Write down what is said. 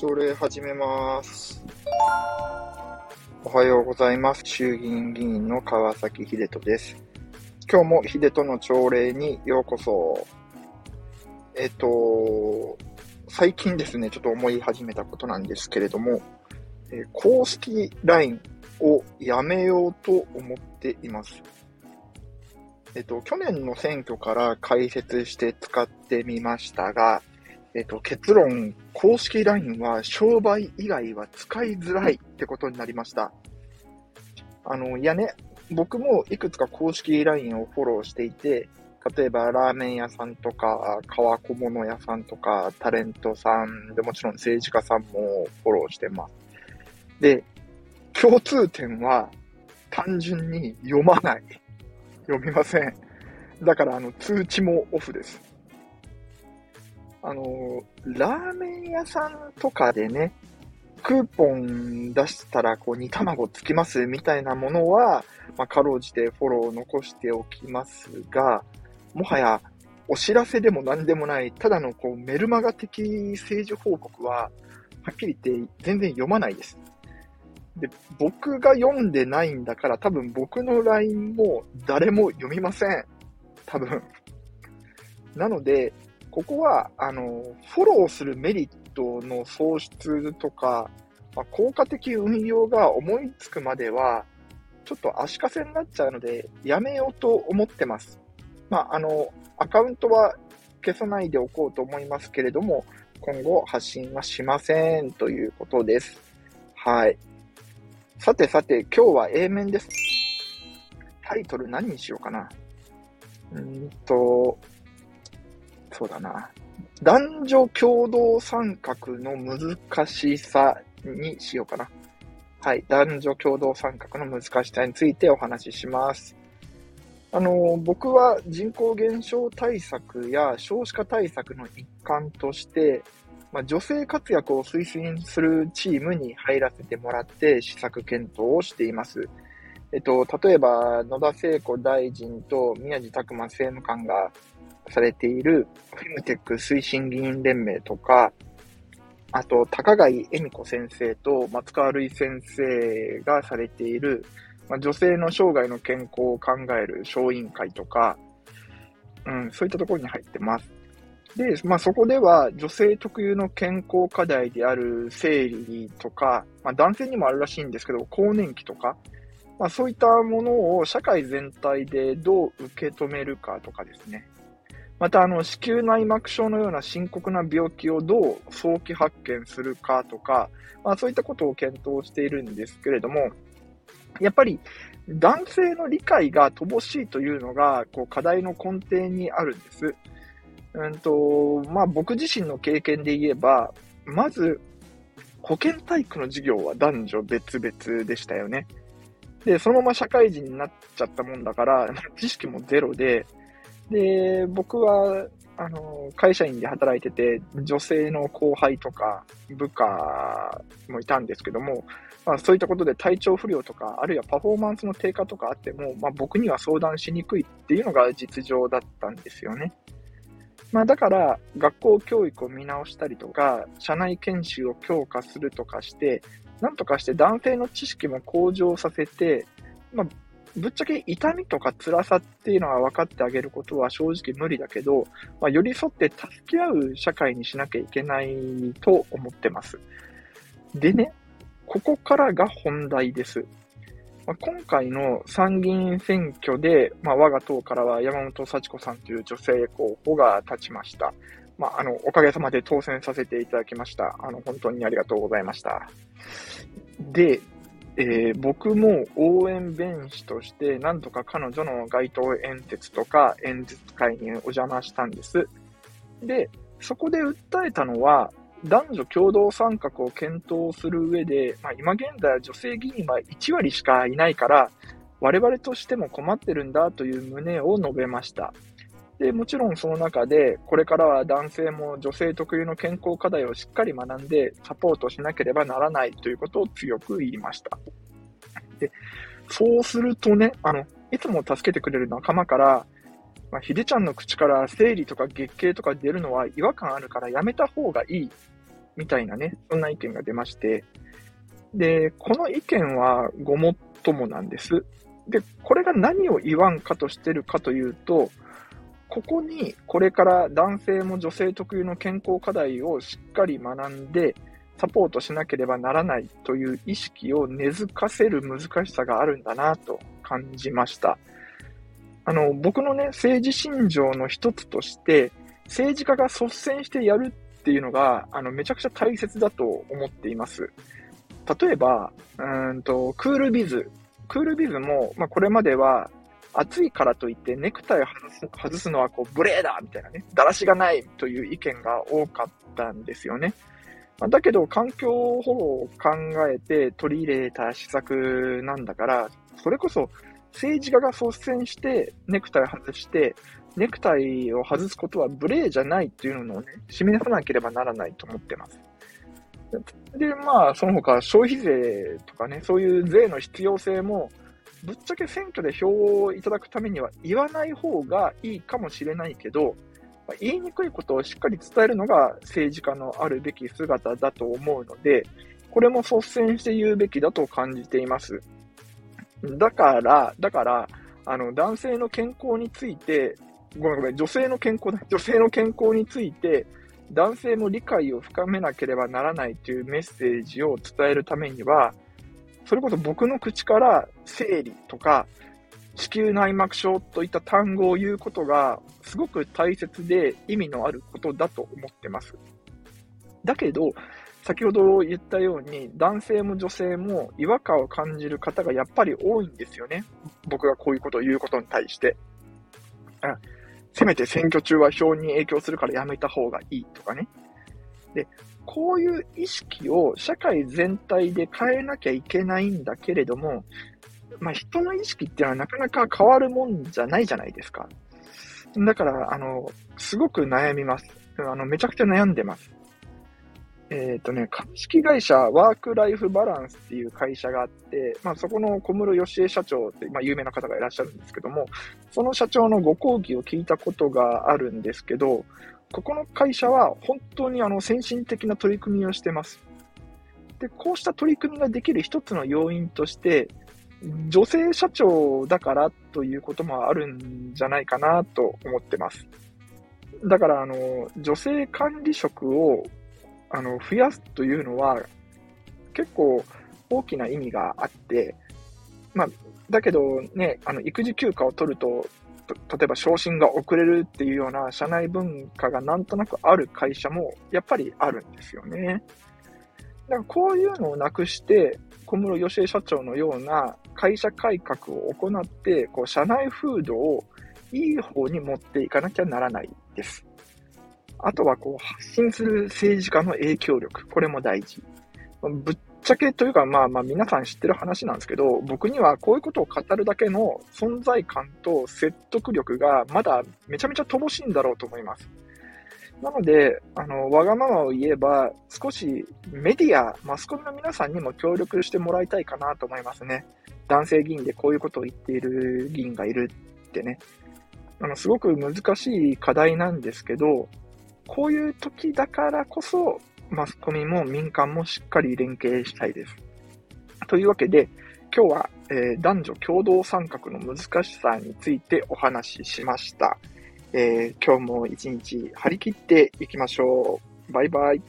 朝礼始めます。おはようございます。衆議院議員の川崎秀人です。今日も秀人の朝礼にようこそ。えっと、最近ですね、ちょっと思い始めたことなんですけれども、えー公式 LINE をやめようと思っています。えっと、去年の選挙から解説して使ってみましたが、えっと、結論、公式 LINE は商売以外は使いづらいってことになりました。あの、いやね、僕もいくつか公式 LINE をフォローしていて、例えばラーメン屋さんとか、革小物屋さんとか、タレントさんでもちろん政治家さんもフォローしてます。で、共通点は単純に読まない。読みません。だから、あの、通知もオフです。あの、ラーメン屋さんとかでね、クーポン出したら、こう、煮卵つきますみたいなものは、まあ、かろうじてフォローを残しておきますが、もはや、お知らせでも何でもない、ただのこうメルマガ的政治報告は、はっきり言って全然読まないです。で、僕が読んでないんだから、多分僕の LINE も誰も読みません。多分。なので、ここは、あの、フォローするメリットの創出とか、まあ、効果的運用が思いつくまでは、ちょっと足かせになっちゃうので、やめようと思ってます。まあ、あの、アカウントは消さないでおこうと思いますけれども、今後発信はしませんということです。はい。さてさて、今日は A 面です。タイトル何にしようかな。うーんと、そうだな。男女共同参画の難しさにしようかな。はい。男女共同参画の難しさについてお話しします。あの、僕は人口減少対策や少子化対策の一環として、まあ、女性活躍を推進するチームに入らせてもらって施策検討をしています。えっと、例えば、野田聖子大臣と宮地拓馬政務官がされているフェムテック推進議員連盟とか、あと、高貝恵美子先生と松川るい先生がされている、まあ、女性の生涯の健康を考える小委員会とか、うん、そういったところに入ってます。で、まあ、そこでは女性特有の健康課題である生理とか、まあ、男性にもあるらしいんですけど、更年期とか、まあ、そういったものを社会全体でどう受け止めるかとかですね。また、あの、子宮内膜症のような深刻な病気をどう早期発見するかとか、まあ、そういったことを検討しているんですけれども、やっぱり男性の理解が乏しいというのが、こう、課題の根底にあるんです。うんと、まあ、僕自身の経験で言えば、まず、保健体育の授業は男女別々でしたよね。で、そのまま社会人になっちゃったもんだから、知識もゼロで、で、僕は、あの、会社員で働いてて、女性の後輩とか部下もいたんですけども、まあ、そういったことで体調不良とか、あるいはパフォーマンスの低下とかあっても、まあ、僕には相談しにくいっていうのが実情だったんですよね。まあ、だから、学校教育を見直したりとか、社内研修を強化するとかして、なんとかして男性の知識も向上させて、まあ、ぶっちゃけ痛みとか辛さっていうのは分かってあげることは正直無理だけど、まあ、寄り添って助け合う社会にしなきゃいけないと思ってます。でね、ここからが本題です。まあ、今回の参議院選挙で、まあ、我が党からは山本幸子さんという女性候補が立ちました。まあ、あの、おかげさまで当選させていただきました。あの、本当にありがとうございました。で、えー僕も応援弁士として、なんとか彼女の街頭演説とか演説会にお邪魔したんです。で、そこで訴えたのは、男女共同参画を検討する上で、まあ、今現在は女性議員は1割しかいないから、我々としても困ってるんだという旨を述べました。で、もちろんその中で、これからは男性も女性特有の健康課題をしっかり学んでサポートしなければならないということを強く言いました。で、そうするとね、あの、いつも助けてくれる仲間から、まあ、ひでちゃんの口から生理とか月経とか出るのは違和感あるからやめた方がいい。みたいなね、そんな意見が出まして、で、この意見はごもっともなんです。で、これが何を言わんかとしてるかというと、ここにこれから男性も女性特有の健康課題をしっかり学んで、サポートしなければならないという意識を根付かせる難しさがあるんだなと感じました。あの、僕のね、政治信条の一つとして、政治家が率先してやるっていうのが、あの、めちゃくちゃ大切だと思っています。例えば、うんと、クールビズ。クールビズも、まあ、これまでは、暑いからといってネクタイを外す外すのはこう無礼だみたいなね、だらしがないという意見が多かったんですよね。だけど、環境保護を考えて取り入れた施策なんだから、それこそ政治家が率先してネクタイを外して、ネクタイを外すことは無礼じゃないっていうのをね、示さなければならないと思ってます。で、まあ、その他消費税とかね、そういう税の必要性も、ぶっちゃけ選挙で票をいただくためには言わない方がいいかもしれないけど、ま言いにくいことをしっかり伝えるのが政治家のあるべき姿だと思うので、これも率先して言うべきだと感じています。だから、だから、あの、男性の健康について、ごめんごめん、女性の健康だ、女性の健康について、男性も理解を深めなければならないというメッセージを伝えるためには、それこそ僕の口から生理とか子宮内膜症といった単語を言うことがすごく大切で意味のあることだと思ってます。だけど、先ほど言ったように男性も女性も違和感を感じる方がやっぱり多いんですよね。僕がこういうことを言うことに対して。あせめて選挙中は票に影響するからやめた方がいいとかね。で、こういう意識を社会全体で変えなきゃいけないんだけれども、まあ、人の意識っていうのはなかなか変わるもんじゃないじゃないですか。だから、あの、すごく悩みます。あの、めちゃくちゃ悩んでます。えっ、ー、とね、株式会社ワークライフバランスっていう会社があって、まあそこの小室義恵社長って、まあ有名な方がいらっしゃるんですけども、その社長のご講義を聞いたことがあるんですけど、ここの会社は本当にあの先進的な取り組みをしてます。で、こうした取り組みができる一つの要因として、女性社長だからということもあるんじゃないかなと思ってます。だから、あの、女性管理職をあの増やすというのは結構大きな意味があって、まあ、だけどね、あの育児休暇を取ると例えば昇進が遅れるっていうような社内文化がなんとなくある会社もやっぱりあるんですよね。だからこういうのをなくして、小室義恵社長のような会社改革を行って、こう社内風土をいい方に持っていかなきゃならないです。あとはこう発信する政治家の影響力、これも大事。ぶっちゃけというか、まあまあ皆さん知ってる話なんですけど、僕にはこういうことを語るだけの存在感と説得力がまだめちゃめちゃ乏しいんだろうと思います。なので、あの、わがままを言えば、少しメディア、マスコミの皆さんにも協力してもらいたいかなと思いますね。男性議員でこういうことを言っている議員がいるってね。あの、すごく難しい課題なんですけど、こういう時だからこそ、マスコミも民間もしっかり連携したいです。というわけで、今日は、えー、男女共同参画の難しさについてお話ししました。えー、今日も一日張り切っていきましょう。バイバイ。